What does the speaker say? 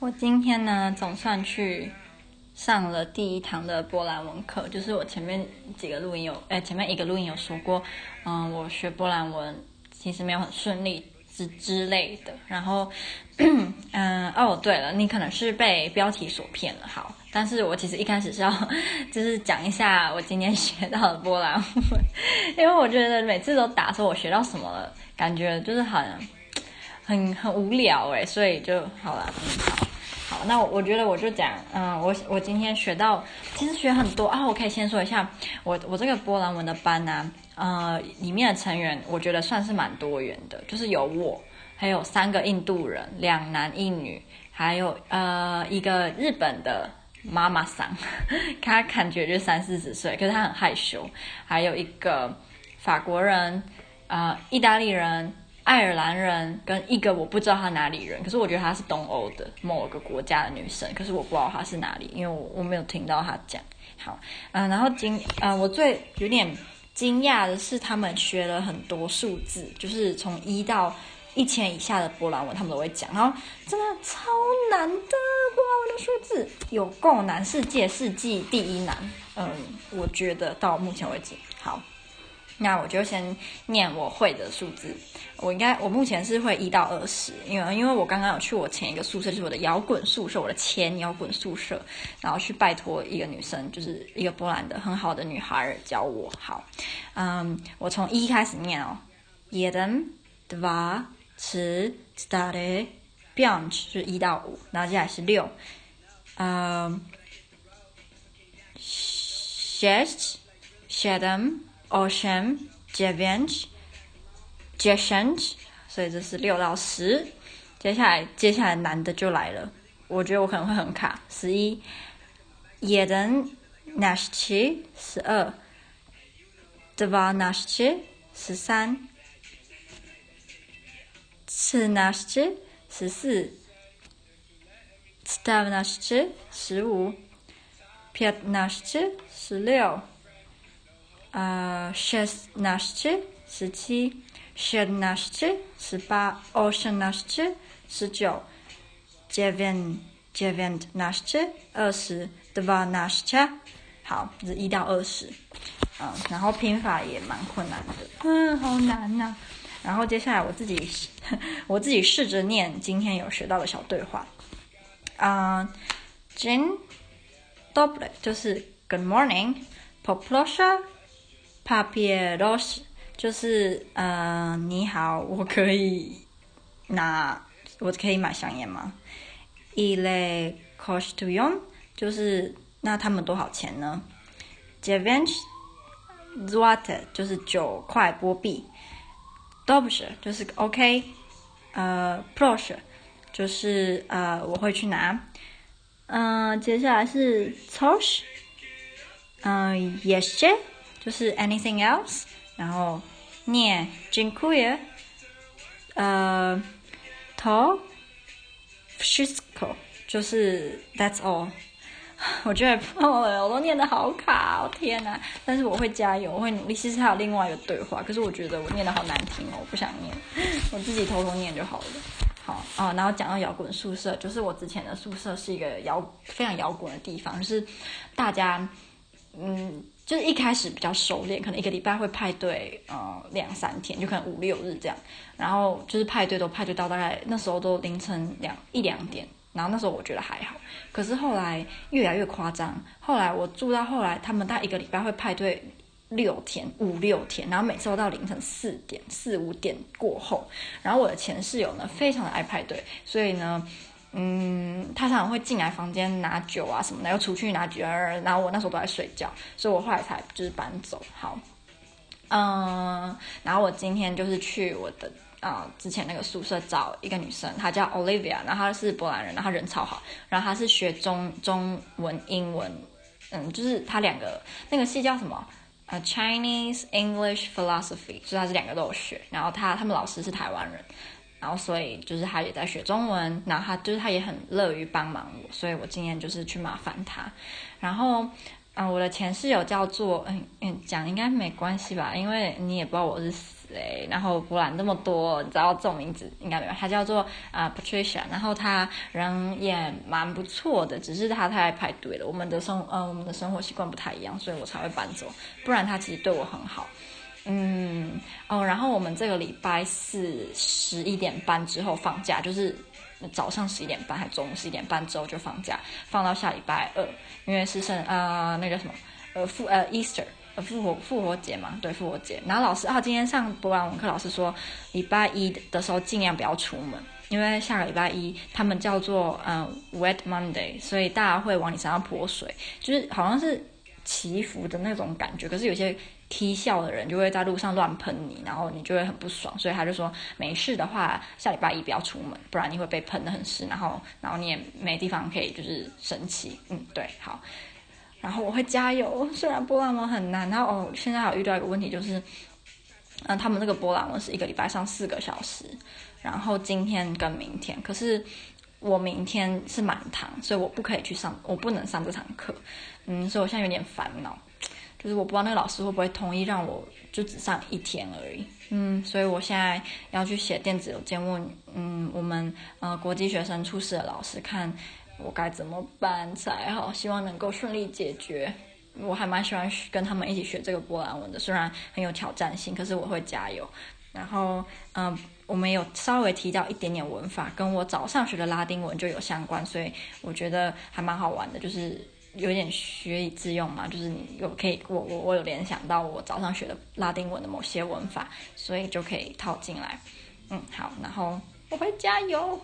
我今天呢，总算去上了第一堂的波兰文课。就是我前面几个录音有，哎，前面一个录音有说过，嗯，我学波兰文其实没有很顺利之之类的。然后，嗯，哦，对了，你可能是被标题所骗了。好，但是我其实一开始是要，就是讲一下我今天学到的波兰文，因为我觉得每次都打说我学到什么了，感觉就是好像很很无聊哎，所以就好了，嗯，好。好，那我我觉得我就讲，嗯，我我今天学到，其实学很多啊。我可以先说一下，我我这个波兰文的班呢，呃，里面的成员我觉得算是蛮多元的，就是有我，还有三个印度人，两男一女，还有呃一个日本的妈妈桑，他感觉就三四十岁，可是他很害羞，还有一个法国人，啊，呃，意大利人。爱尔兰人跟一个我不知道他哪里人，可是我觉得他是东欧的某个国家的女生，可是我不知道她是哪里，因为我我没有听到他讲。好，嗯，然后惊，呃，我最有点惊讶的是，他们学了很多数字，就是从一到一千以下的波兰文，他们都会讲，然后真的超难的波兰文的数字，有够难，世界世纪第一难。嗯，我觉得到目前为止，好。那我就先念我会的数字，我应该我目前是会一到二十，因为因为我刚刚有去我前一个宿舍，就是我的摇滚宿舍，我的前摇滚宿舍，然后去拜托一个女生，就是一个波兰的很好的女孩教我。好，嗯，我从一开始念哦，jeden, dwa, trzy, cztery, pięć 是一到五，然后接下来是六，嗯，sześć, siedem Osiem, dziewięć, dziesięć，所以这是六到十。接下来，接下来难的就来了，我觉得我可能会很卡。十一，jedenaście，十二，dwanaście，十三，trzynaście，十四，czternaście，十五，piętnaście，十六。呃，szesnaście 十七，siedemnaście 十八，osiemnaście 十九，dziewiętnaście 二十，dwanaście 好，是一到二十，嗯，然后拼法也蛮困难的，嗯，好难呐、然后接下来我自己，我自己试着念今天有学到的小对话，啊、嗯、dzień dobry 就是 good morning，poproszę papieros 就是呃你好，我可以拿，我可以买香烟吗？Ile kosztują 就是那他们多少钱呢？Dziewięć złotych 就是九块波币。Dobrze 就是 OK，呃，proszę 就是呃我会去拿。嗯、呃，接下来是 Tosh，嗯，jeszcze 就是 anything else，然后念 dziękuję，呃 t o s h i s k o 就是 that's all。我觉得哦，我都念得好卡哦，天哪！但是我会加油，我会努力。其实还有另外一个对话，可是我觉得我念得好难听哦，我不想念，我自己偷偷念就好了。好啊，然后讲到摇滚宿舍，就是我之前的宿舍是一个摇非常摇滚的地方，就是大家嗯。就是一开始比较熟练，可能一个礼拜会派对，呃，两三天，就可能五六日这样。然后就是派对都派对到大概那时候都凌晨两一两点，然后那时候我觉得还好。可是后来越来越夸张，后来我住到后来，他们大概一个礼拜会派对六天、五六天，然后每次都到凌晨四点、四五点过后。然后我的前室友呢，非常的爱派对，所以呢。嗯，他常常会进来房间拿酒啊什么的，又出去拿酒，然后我那时候都在睡觉，所以我后来才就是搬走。好，嗯，然后我今天就是去我的啊、之前那个宿舍找一个女生，她叫 Olivia，然后她是波兰人，然后她人超好，然后她是学中中文、英文，嗯，就是她两个那个系叫什么？呃，Chinese English Philosophy，所以她是两个都有学，然后她他们老师是台湾人。然后，所以就是他也在学中文，然后他就是他也很乐于帮忙我，所以我今天就是去麻烦他。然后，啊，我的前室友叫做嗯嗯，讲应该没关系吧，因为你也不知道我是谁，然后波兰那么多，你知道这种名字应该没有。他叫做啊、Patricia，然后他人也蛮不错的，只是他太爱排队了。我们的生呃我们的生活习惯不太一样，所以我才会搬走。不然他其实对我很好。嗯哦，然后我们这个礼拜四十一点半之后放假，就是。早上十一点半还中午十一点半之后就放假，放到下礼拜二，因为是圣呃那个什么呃复呃 Easter 呃复活复活节嘛，对复活节。然后老师啊，今天上波兰文课，老师说礼拜一的时候尽量不要出门，因为下个礼拜一他们叫做嗯、Wet Monday，所以大家会往你身上泼水，就是好像是祈福的那种感觉。可是有些。踢笑的人就会在路上乱喷你，然后你就会很不爽，所以他就说没事的话，下礼拜一不要出门，不然你会被喷得很湿，然后然后你也没地方可以就是生气。嗯，对，好，然后我会加油，虽然波兰文很难，然后哦，现在还有遇到一个问题就是，嗯，他们那个波兰文是一个礼拜上四个小时，然后今天跟明天，可是我明天是满堂，所以我不可以去上，我不能上这堂课，嗯，所以我现在有点烦恼。就是我不知道那个老师会不会同意让我就只上一天而已，嗯，所以我现在要去写电子邮件问，嗯，我们呃国际学生处室的老师看我该怎么办才好，希望能够顺利解决。我还蛮喜欢跟他们一起学这个波兰文的，虽然很有挑战性，可是我会加油。然后嗯、呃，我们有稍微提到一点点文法，跟我早上学的拉丁文就有相关，所以我觉得还蛮好玩的，就是。有点学以致用嘛，就是你有可以，我我我有联想到我早上学的拉丁文的某些文法，所以就可以套进来。嗯，好，然后我会加油。